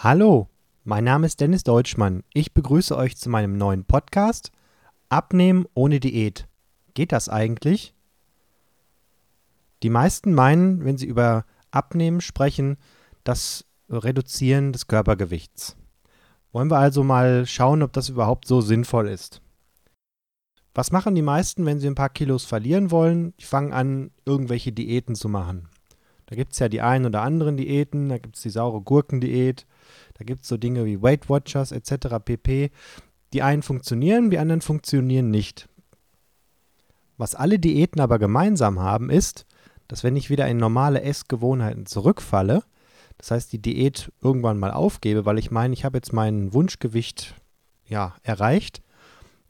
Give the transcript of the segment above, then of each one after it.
Hallo, mein Name ist Dennis Deutschmann. Ich begrüße euch zu meinem neuen Podcast Abnehmen ohne Diät. Geht das eigentlich? Die meisten meinen, wenn sie über Abnehmen sprechen, das Reduzieren des Körpergewichts. Wollen wir also mal schauen, ob das überhaupt so sinnvoll ist. Was machen die meisten, wenn sie ein paar Kilos verlieren wollen? Die fangen an, irgendwelche Diäten zu machen. Da gibt es ja die einen oder anderen Diäten, da gibt es die saure Gurkendiät, da gibt es so Dinge wie Weight Watchers etc. pp. Die einen funktionieren, die anderen funktionieren nicht. Was alle Diäten aber gemeinsam haben, ist, dass wenn ich wieder in normale Essgewohnheiten zurückfalle, das heißt die Diät irgendwann mal aufgebe, weil ich meine, ich habe jetzt mein Wunschgewicht ja, erreicht,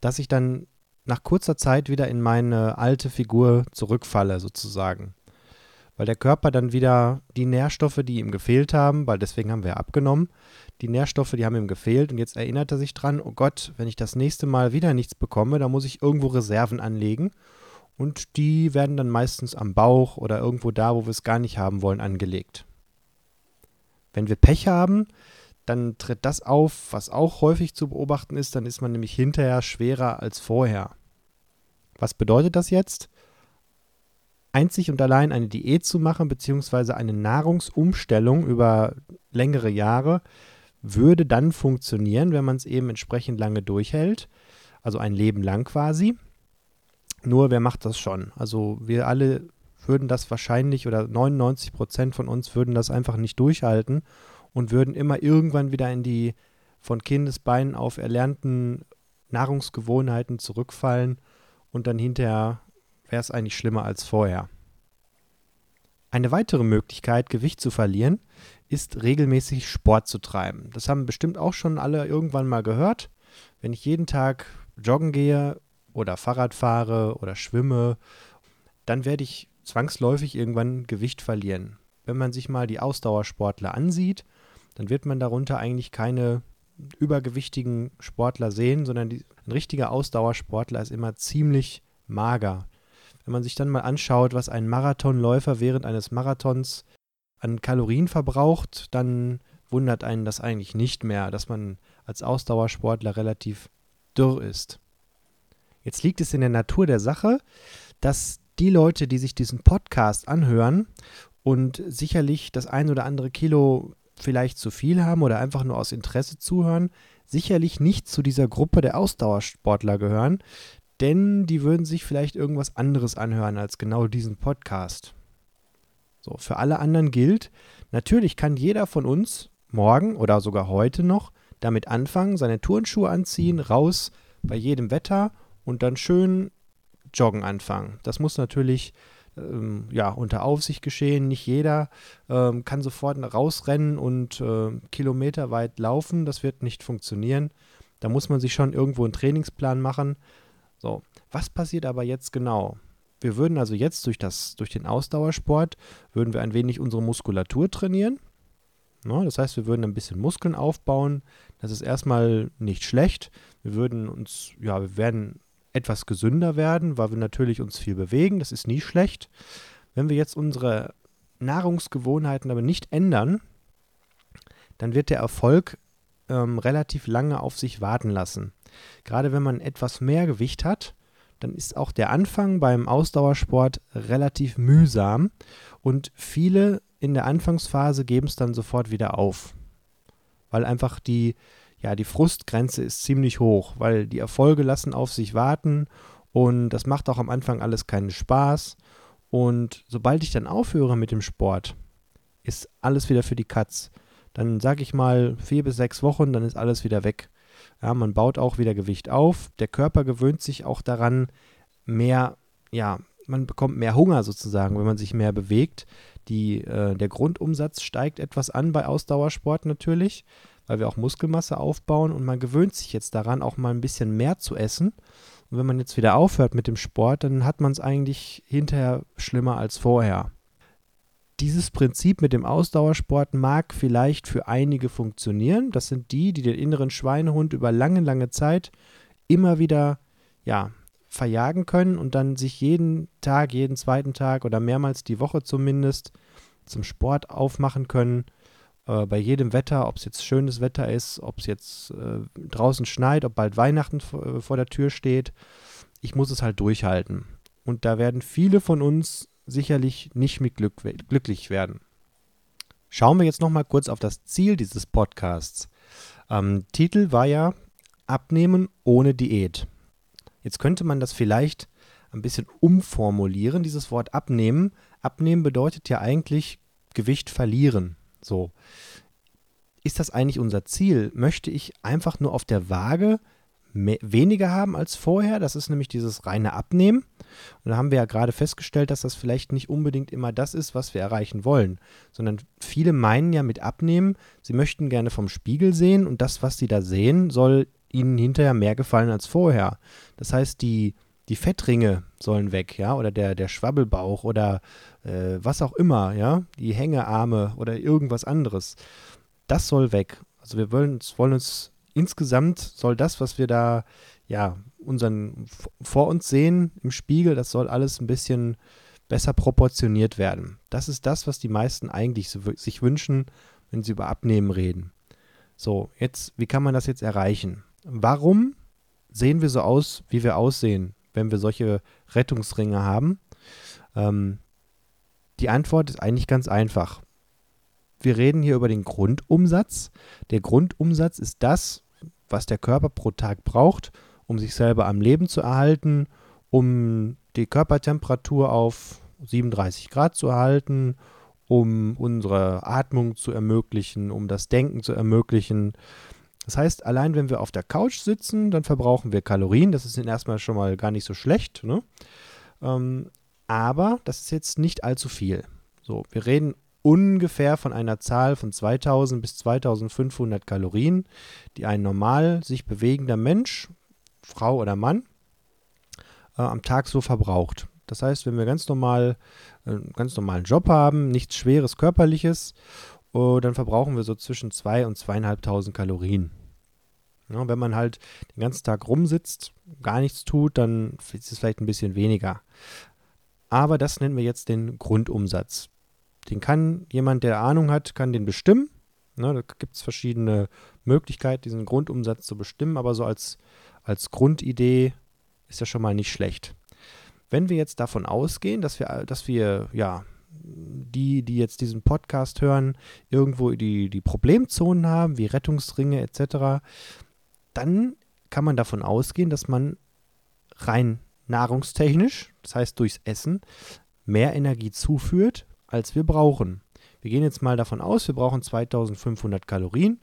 dass ich dann nach kurzer Zeit wieder in meine alte Figur zurückfalle sozusagen weil der Körper dann wieder die Nährstoffe, die ihm gefehlt haben, weil deswegen haben wir abgenommen, die Nährstoffe, die haben ihm gefehlt und jetzt erinnert er sich dran, oh Gott, wenn ich das nächste Mal wieder nichts bekomme, dann muss ich irgendwo Reserven anlegen und die werden dann meistens am Bauch oder irgendwo da, wo wir es gar nicht haben wollen, angelegt. Wenn wir Pech haben, dann tritt das auf, was auch häufig zu beobachten ist, dann ist man nämlich hinterher schwerer als vorher. Was bedeutet das jetzt? Einzig und allein eine Diät zu machen, beziehungsweise eine Nahrungsumstellung über längere Jahre, würde dann funktionieren, wenn man es eben entsprechend lange durchhält. Also ein Leben lang quasi. Nur wer macht das schon? Also wir alle würden das wahrscheinlich oder 99 Prozent von uns würden das einfach nicht durchhalten und würden immer irgendwann wieder in die von Kindesbeinen auf erlernten Nahrungsgewohnheiten zurückfallen und dann hinterher wäre es eigentlich schlimmer als vorher. Eine weitere Möglichkeit, Gewicht zu verlieren, ist regelmäßig Sport zu treiben. Das haben bestimmt auch schon alle irgendwann mal gehört. Wenn ich jeden Tag joggen gehe oder Fahrrad fahre oder schwimme, dann werde ich zwangsläufig irgendwann Gewicht verlieren. Wenn man sich mal die Ausdauersportler ansieht, dann wird man darunter eigentlich keine übergewichtigen Sportler sehen, sondern die, ein richtiger Ausdauersportler ist immer ziemlich mager. Wenn man sich dann mal anschaut, was ein Marathonläufer während eines Marathons an Kalorien verbraucht, dann wundert einen das eigentlich nicht mehr, dass man als Ausdauersportler relativ dürr ist. Jetzt liegt es in der Natur der Sache, dass die Leute, die sich diesen Podcast anhören und sicherlich das ein oder andere Kilo vielleicht zu viel haben oder einfach nur aus Interesse zuhören, sicherlich nicht zu dieser Gruppe der Ausdauersportler gehören, denn die würden sich vielleicht irgendwas anderes anhören als genau diesen Podcast. So, für alle anderen gilt, natürlich kann jeder von uns morgen oder sogar heute noch damit anfangen, seine Turnschuhe anziehen, raus bei jedem Wetter und dann schön joggen anfangen. Das muss natürlich ähm, ja, unter Aufsicht geschehen. Nicht jeder ähm, kann sofort rausrennen und äh, kilometerweit laufen. Das wird nicht funktionieren. Da muss man sich schon irgendwo einen Trainingsplan machen. So, was passiert aber jetzt genau? Wir würden also jetzt durch, das, durch den Ausdauersport, würden wir ein wenig unsere Muskulatur trainieren. No, das heißt, wir würden ein bisschen Muskeln aufbauen. Das ist erstmal nicht schlecht. Wir würden uns, ja, wir werden etwas gesünder werden, weil wir natürlich uns viel bewegen. Das ist nie schlecht. Wenn wir jetzt unsere Nahrungsgewohnheiten aber nicht ändern, dann wird der Erfolg ähm, relativ lange auf sich warten lassen. Gerade wenn man etwas mehr Gewicht hat, dann ist auch der Anfang beim Ausdauersport relativ mühsam und viele in der Anfangsphase geben es dann sofort wieder auf, weil einfach die ja die Frustgrenze ist ziemlich hoch, weil die Erfolge lassen auf sich warten und das macht auch am Anfang alles keinen Spaß und sobald ich dann aufhöre mit dem Sport, ist alles wieder für die Katz. Dann sage ich mal vier bis sechs Wochen, dann ist alles wieder weg. Ja, man baut auch wieder Gewicht auf. Der Körper gewöhnt sich auch daran, mehr, ja, man bekommt mehr Hunger sozusagen, wenn man sich mehr bewegt. Die, äh, der Grundumsatz steigt etwas an bei Ausdauersport natürlich, weil wir auch Muskelmasse aufbauen und man gewöhnt sich jetzt daran, auch mal ein bisschen mehr zu essen. Und wenn man jetzt wieder aufhört mit dem Sport, dann hat man es eigentlich hinterher schlimmer als vorher dieses Prinzip mit dem Ausdauersport mag vielleicht für einige funktionieren. Das sind die, die den inneren Schweinehund über lange, lange Zeit immer wieder ja, verjagen können und dann sich jeden Tag, jeden zweiten Tag oder mehrmals die Woche zumindest zum Sport aufmachen können. äh, bei jedem Wetter, ob es jetzt schönes Wetter ist, ob es jetzt äh, draußen schneit, ob bald Weihnachten vor, vor der Tür steht. Ich muss es halt durchhalten. Und da werden viele von uns sicherlich nicht mit Glück, glücklich werden. Schauen wir jetzt nochmal kurz auf das Ziel dieses Podcasts. Ähm, Titel war ja Abnehmen ohne Diät. Jetzt könnte man das vielleicht ein bisschen umformulieren, dieses Wort abnehmen. Abnehmen bedeutet ja eigentlich Gewicht verlieren. So. Ist das eigentlich unser Ziel? Möchte ich einfach nur auf der Waage weniger haben als vorher? Das ist nämlich dieses reine Abnehmen. Und da haben wir ja gerade festgestellt, dass das vielleicht nicht unbedingt immer das ist, was wir erreichen wollen, sondern viele meinen ja mit Abnehmen, sie möchten gerne vom Spiegel sehen und das, was sie da sehen, soll ihnen hinterher mehr gefallen als vorher. Das heißt, die, die Fettringe sollen weg, ja, oder der, der Schwabbelbauch oder äh, was auch immer, ja, die Hängearme oder irgendwas anderes. Das soll weg. Also wir wollen, wollen uns insgesamt soll das, was wir da ja unseren vor uns sehen im Spiegel, das soll alles ein bisschen besser proportioniert werden. Das ist das, was die meisten eigentlich so, sich wünschen, wenn sie über Abnehmen reden. So, jetzt, wie kann man das jetzt erreichen? Warum sehen wir so aus, wie wir aussehen, wenn wir solche Rettungsringe haben? Ähm, die Antwort ist eigentlich ganz einfach. Wir reden hier über den Grundumsatz. Der Grundumsatz ist das, was der Körper pro Tag braucht, um sich selber am Leben zu erhalten, um die Körpertemperatur auf 37 Grad zu erhalten, um unsere Atmung zu ermöglichen, um das Denken zu ermöglichen. Das heißt, allein wenn wir auf der Couch sitzen, dann verbrauchen wir Kalorien. Das ist erstmal schon mal gar nicht so schlecht. Ne? Ähm, aber das ist jetzt nicht allzu viel. So, wir reden ungefähr von einer Zahl von 2000 bis 2500 Kalorien, die ein normal sich bewegender Mensch, Frau oder Mann, äh, am Tag so verbraucht. Das heißt, wenn wir ganz normal äh, einen ganz normalen Job haben, nichts Schweres Körperliches, äh, dann verbrauchen wir so zwischen 2 und 2.500 Kalorien. Ja, wenn man halt den ganzen Tag rumsitzt, gar nichts tut, dann ist es vielleicht ein bisschen weniger. Aber das nennen wir jetzt den Grundumsatz. Den kann jemand, der Ahnung hat, kann den bestimmen. Ne, da gibt es verschiedene Möglichkeiten, diesen Grundumsatz zu bestimmen, aber so als, als Grundidee ist ja schon mal nicht schlecht. Wenn wir jetzt davon ausgehen, dass wir, dass wir, ja, die, die jetzt diesen Podcast hören, irgendwo die, die Problemzonen haben, wie Rettungsringe etc., dann kann man davon ausgehen, dass man rein nahrungstechnisch, das heißt durchs Essen, mehr Energie zuführt, als wir brauchen. Wir gehen jetzt mal davon aus, wir brauchen 2500 Kalorien.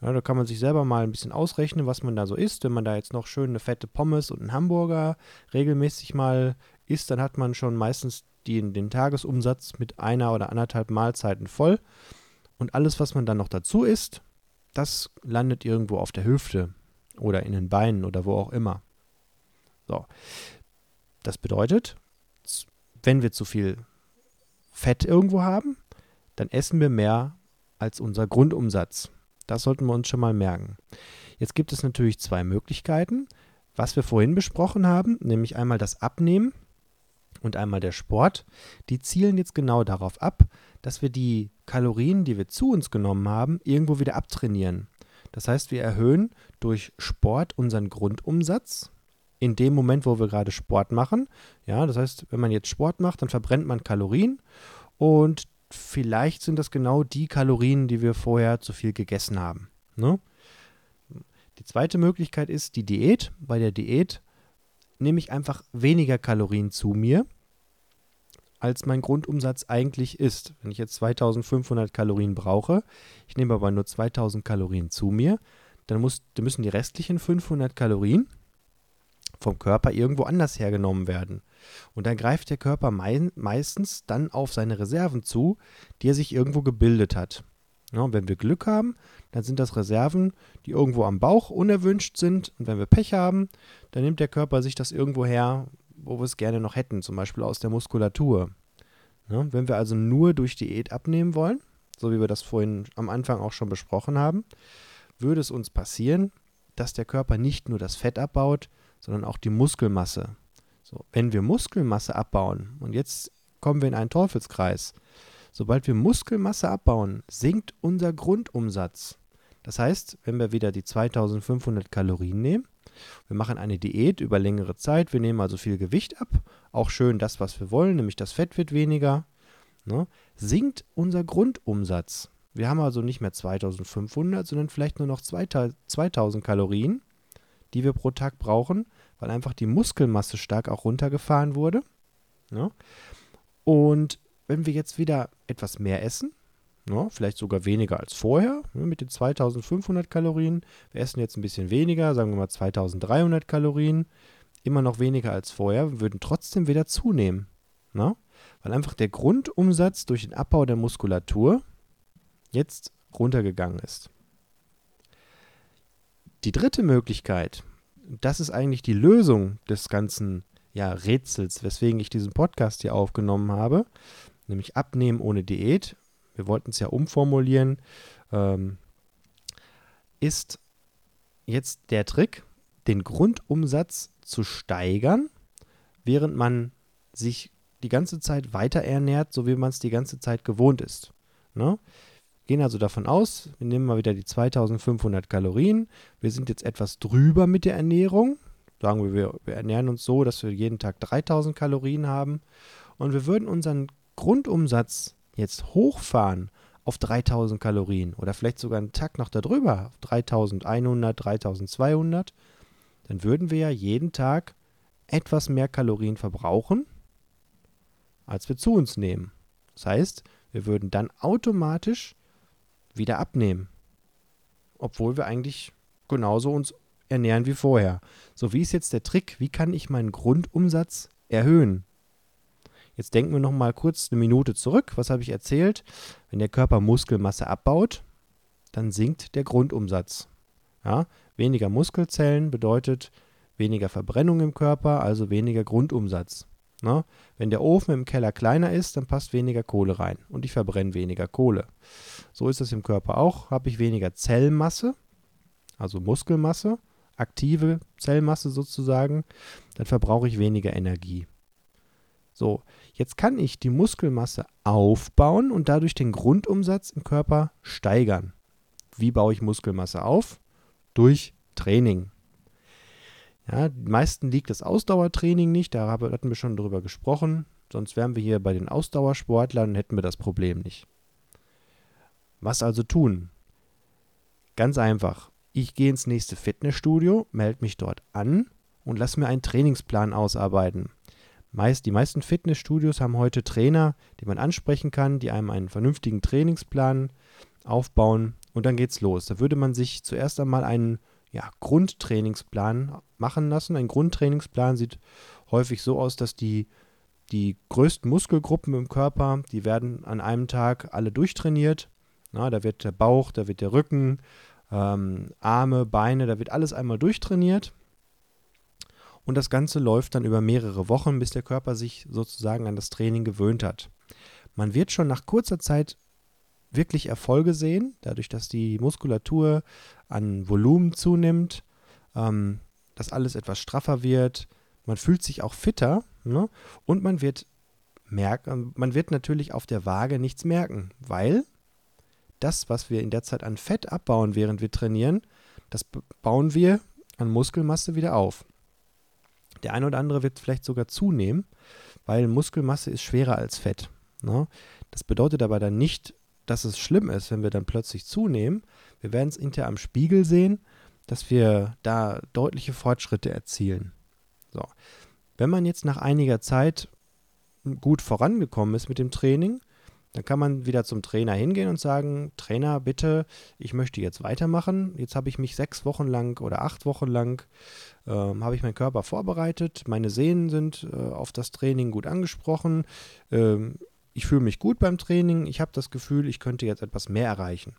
Ja, da kann man sich selber mal ein bisschen ausrechnen, was man da so isst. Wenn man da jetzt noch schön eine fette Pommes und einen Hamburger regelmäßig mal isst, dann hat man schon meistens die, den Tagesumsatz mit einer oder anderthalb Mahlzeiten voll. Und alles, was man dann noch dazu isst, das landet irgendwo auf der Hüfte oder in den Beinen oder wo auch immer. So. Das bedeutet, wenn wir zu viel Fett irgendwo haben, dann essen wir mehr als unser Grundumsatz. Das sollten wir uns schon mal merken. Jetzt gibt es natürlich zwei Möglichkeiten, was wir vorhin besprochen haben, nämlich einmal das Abnehmen und einmal der Sport. Die zielen jetzt genau darauf ab, dass wir die Kalorien, die wir zu uns genommen haben, irgendwo wieder abtrainieren. Das heißt, wir erhöhen durch Sport unseren Grundumsatz in dem Moment, wo wir gerade Sport machen. Ja, das heißt, wenn man jetzt Sport macht, dann verbrennt man Kalorien und vielleicht sind das genau die Kalorien, die wir vorher zu viel gegessen haben. Ne? Die zweite Möglichkeit ist die Diät. Bei der Diät nehme ich einfach weniger Kalorien zu mir, als mein Grundumsatz eigentlich ist. Wenn ich jetzt 2500 Kalorien brauche, ich nehme aber nur 2000 Kalorien zu mir, dann, muss, dann müssen die restlichen 500 Kalorien vom Körper irgendwo anders hergenommen werden. Und dann greift der Körper mei meistens dann auf seine Reserven zu, die er sich irgendwo gebildet hat. Ja, und wenn wir Glück haben, dann sind das Reserven, die irgendwo am Bauch unerwünscht sind. Und wenn wir Pech haben, dann nimmt der Körper sich das irgendwo her, wo wir es gerne noch hätten, zum Beispiel aus der Muskulatur. Ja, wenn wir also nur durch Diät abnehmen wollen, so wie wir das vorhin am Anfang auch schon besprochen haben, würde es uns passieren, dass der Körper nicht nur das Fett abbaut, sondern auch die Muskelmasse. So, wenn wir Muskelmasse abbauen, und jetzt kommen wir in einen Teufelskreis. sobald wir Muskelmasse abbauen, sinkt unser Grundumsatz. Das heißt, wenn wir wieder die 2500 Kalorien nehmen, wir machen eine Diät über längere Zeit, wir nehmen also viel Gewicht ab, auch schön das, was wir wollen, nämlich das Fett wird weniger, ne, sinkt unser Grundumsatz. Wir haben also nicht mehr 2500, sondern vielleicht nur noch 2000 Kalorien, die wir pro Tag brauchen, weil einfach die Muskelmasse stark auch runtergefahren wurde. Ne? Und wenn wir jetzt wieder etwas mehr essen, ne, vielleicht sogar weniger als vorher, ne, mit den 2500 Kalorien, wir essen jetzt ein bisschen weniger, sagen wir mal 2300 Kalorien, immer noch weniger als vorher, würden trotzdem wieder zunehmen. Ne? Weil einfach der Grundumsatz durch den Abbau der Muskulatur jetzt runtergegangen ist. Die dritte Möglichkeit, das ist eigentlich die Lösung des ganzen ja, Rätsels, weswegen ich diesen Podcast hier aufgenommen habe, nämlich Abnehmen ohne Diät. Wir wollten es ja umformulieren, ähm, ist jetzt der Trick, den Grundumsatz zu steigern, während man sich die ganze Zeit weiter ernährt, so wie man es die ganze Zeit gewohnt ist. Ne? Gehen also davon aus, wir nehmen mal wieder die 2500 Kalorien. Wir sind jetzt etwas drüber mit der Ernährung. Sagen wir, wir, wir ernähren uns so, dass wir jeden Tag 3000 Kalorien haben. Und wir würden unseren Grundumsatz jetzt hochfahren auf 3000 Kalorien oder vielleicht sogar einen Tag noch darüber, auf 3100, 3200, dann würden wir ja jeden Tag etwas mehr Kalorien verbrauchen, als wir zu uns nehmen. Das heißt, wir würden dann automatisch wieder abnehmen. Obwohl wir eigentlich genauso uns ernähren wie vorher. So, wie ist jetzt der Trick? Wie kann ich meinen Grundumsatz erhöhen? Jetzt denken wir noch mal kurz eine Minute zurück. Was habe ich erzählt? Wenn der Körper Muskelmasse abbaut, dann sinkt der Grundumsatz. Ja? Weniger Muskelzellen bedeutet weniger Verbrennung im Körper, also weniger Grundumsatz. Ne? Wenn der Ofen im Keller kleiner ist, dann passt weniger Kohle rein und ich verbrenne weniger Kohle. So ist es im Körper auch. Habe ich weniger Zellmasse, also Muskelmasse, aktive Zellmasse sozusagen, dann verbrauche ich weniger Energie. So, jetzt kann ich die Muskelmasse aufbauen und dadurch den Grundumsatz im Körper steigern. Wie baue ich Muskelmasse auf? Durch Training. Ja, meisten liegt das Ausdauertraining nicht, da hatten wir schon drüber gesprochen. Sonst wären wir hier bei den Ausdauersportlern und hätten wir das Problem nicht. Was also tun? Ganz einfach. Ich gehe ins nächste Fitnessstudio, melde mich dort an und lasse mir einen Trainingsplan ausarbeiten. Meist, die meisten Fitnessstudios haben heute Trainer, die man ansprechen kann, die einem einen vernünftigen Trainingsplan aufbauen und dann geht's los. Da würde man sich zuerst einmal einen ja, Grundtrainingsplan machen lassen. Ein Grundtrainingsplan sieht häufig so aus, dass die, die größten Muskelgruppen im Körper, die werden an einem Tag alle durchtrainiert. Na, da wird der Bauch, da wird der Rücken, ähm, Arme, Beine, da wird alles einmal durchtrainiert. Und das Ganze läuft dann über mehrere Wochen, bis der Körper sich sozusagen an das Training gewöhnt hat. Man wird schon nach kurzer Zeit wirklich Erfolge sehen, dadurch, dass die Muskulatur an Volumen zunimmt, ähm, dass alles etwas straffer wird. Man fühlt sich auch fitter ne? und man wird merken, man wird natürlich auf der Waage nichts merken, weil das, was wir in der Zeit an Fett abbauen, während wir trainieren, das bauen wir an Muskelmasse wieder auf. Der eine oder andere wird vielleicht sogar zunehmen, weil Muskelmasse ist schwerer als Fett. Ne? Das bedeutet aber dann nicht, dass es schlimm ist, wenn wir dann plötzlich zunehmen. Wir werden es hinterher am Spiegel sehen, dass wir da deutliche Fortschritte erzielen. So. Wenn man jetzt nach einiger Zeit gut vorangekommen ist mit dem Training, dann kann man wieder zum Trainer hingehen und sagen, Trainer, bitte, ich möchte jetzt weitermachen. Jetzt habe ich mich sechs Wochen lang oder acht Wochen lang, äh, habe ich meinen Körper vorbereitet. Meine Sehnen sind äh, auf das Training gut angesprochen. Ähm, ich fühle mich gut beim Training, ich habe das Gefühl, ich könnte jetzt etwas mehr erreichen.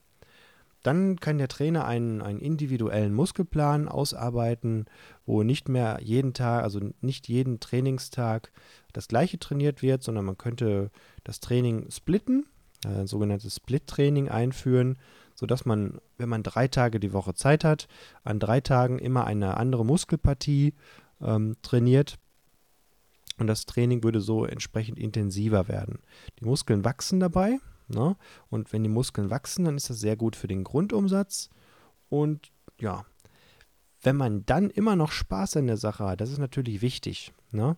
Dann kann der Trainer einen, einen individuellen Muskelplan ausarbeiten, wo nicht mehr jeden Tag, also nicht jeden Trainingstag das gleiche trainiert wird, sondern man könnte das Training splitten, ein sogenanntes Split-Training einführen, sodass man, wenn man drei Tage die Woche Zeit hat, an drei Tagen immer eine andere Muskelpartie ähm, trainiert und das Training würde so entsprechend intensiver werden. Die Muskeln wachsen dabei ne? und wenn die Muskeln wachsen, dann ist das sehr gut für den Grundumsatz und ja, wenn man dann immer noch Spaß an der Sache hat, das ist natürlich wichtig, ne?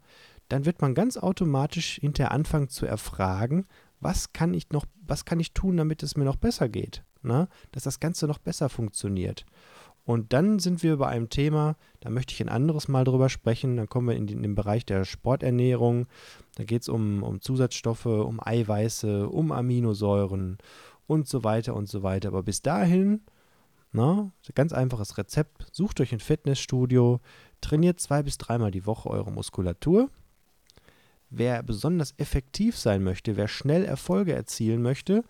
dann wird man ganz automatisch hinterher anfangen zu erfragen, was kann ich noch, was kann ich tun, damit es mir noch besser geht, ne? dass das Ganze noch besser funktioniert. Und dann sind wir bei einem Thema, da möchte ich ein anderes Mal drüber sprechen. Dann kommen wir in, den, Bereich der Sporternährung. Da geht es um, um Zusatzstoffe, um Eiweiße, um Aminosäuren und so weiter und so weiter. Aber bis dahin, na, ganz einfaches Rezept. Sucht euch ein Fitnessstudio, trainiert zwei bis dreimal die Woche eure Muskulatur. Wer besonders effektiv sein möchte, wer schnell Erfolge erzielen möchte,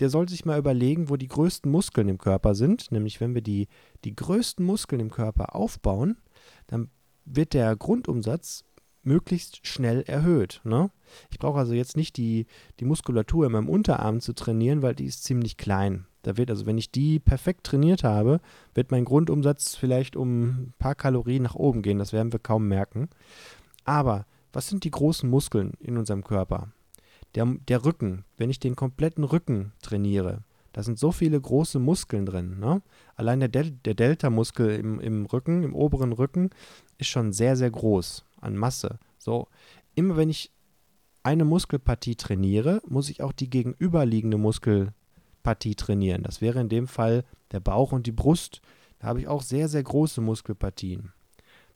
der soll sich mal überlegen, wo die größten Muskeln im Körper sind. Nämlich, wenn wir die, die größten Muskeln im Körper aufbauen, dann wird der Grundumsatz möglichst schnell erhöht. Ne? Ich brauche also jetzt nicht die, die Muskulatur in meinem Unterarm zu trainieren, weil die ist ziemlich klein. Da wird also, wenn ich die perfekt trainiert habe, wird mein Grundumsatz vielleicht um ein paar Kalorien nach oben gehen. Das werden wir kaum merken. Aber was sind die großen Muskeln in unserem Körper? Der, der Rücken, wenn ich den kompletten Rücken trainiere, da sind so viele große Muskeln drin. Ne? Allein der, Del der Delta-Muskel im, im Rücken, im oberen Rücken, ist schon sehr, sehr groß an Masse. So, immer wenn ich eine Muskelpartie trainiere, muss ich auch die gegenüberliegende Muskelpartie trainieren. Das wäre in dem Fall der Bauch und die Brust. Da habe ich auch sehr, sehr große Muskelpartien.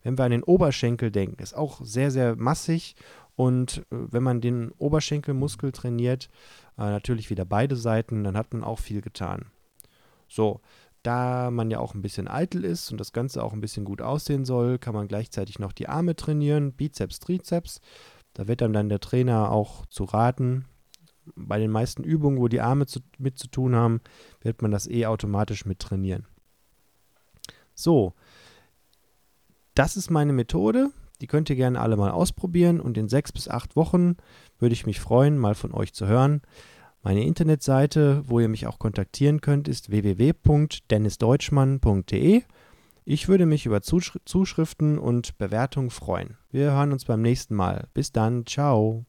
Wenn wir an den Oberschenkel denken, ist auch sehr, sehr massig und äh, wenn man den Oberschenkelmuskel trainiert, äh, natürlich wieder beide Seiten, dann hat man auch viel getan. So, da man ja auch ein bisschen eitel ist und das Ganze auch ein bisschen gut aussehen soll, kann man gleichzeitig noch die Arme trainieren, Bizeps, Trizeps. Da wird dann, dann der Trainer auch zu raten. Bei den meisten Übungen, wo die Arme zu, mit zu tun haben, wird man das eh automatisch mit trainieren. So, das ist meine Methode. Die könnt ihr gerne alle mal ausprobieren und in sechs bis acht Wochen würde ich mich freuen, mal von euch zu hören. Meine Internetseite, wo ihr mich auch kontaktieren könnt, ist www.dennisdeutschmann.de. Ich würde mich über Zuschriften und Bewertungen freuen. Wir hören uns beim nächsten Mal. Bis dann, ciao.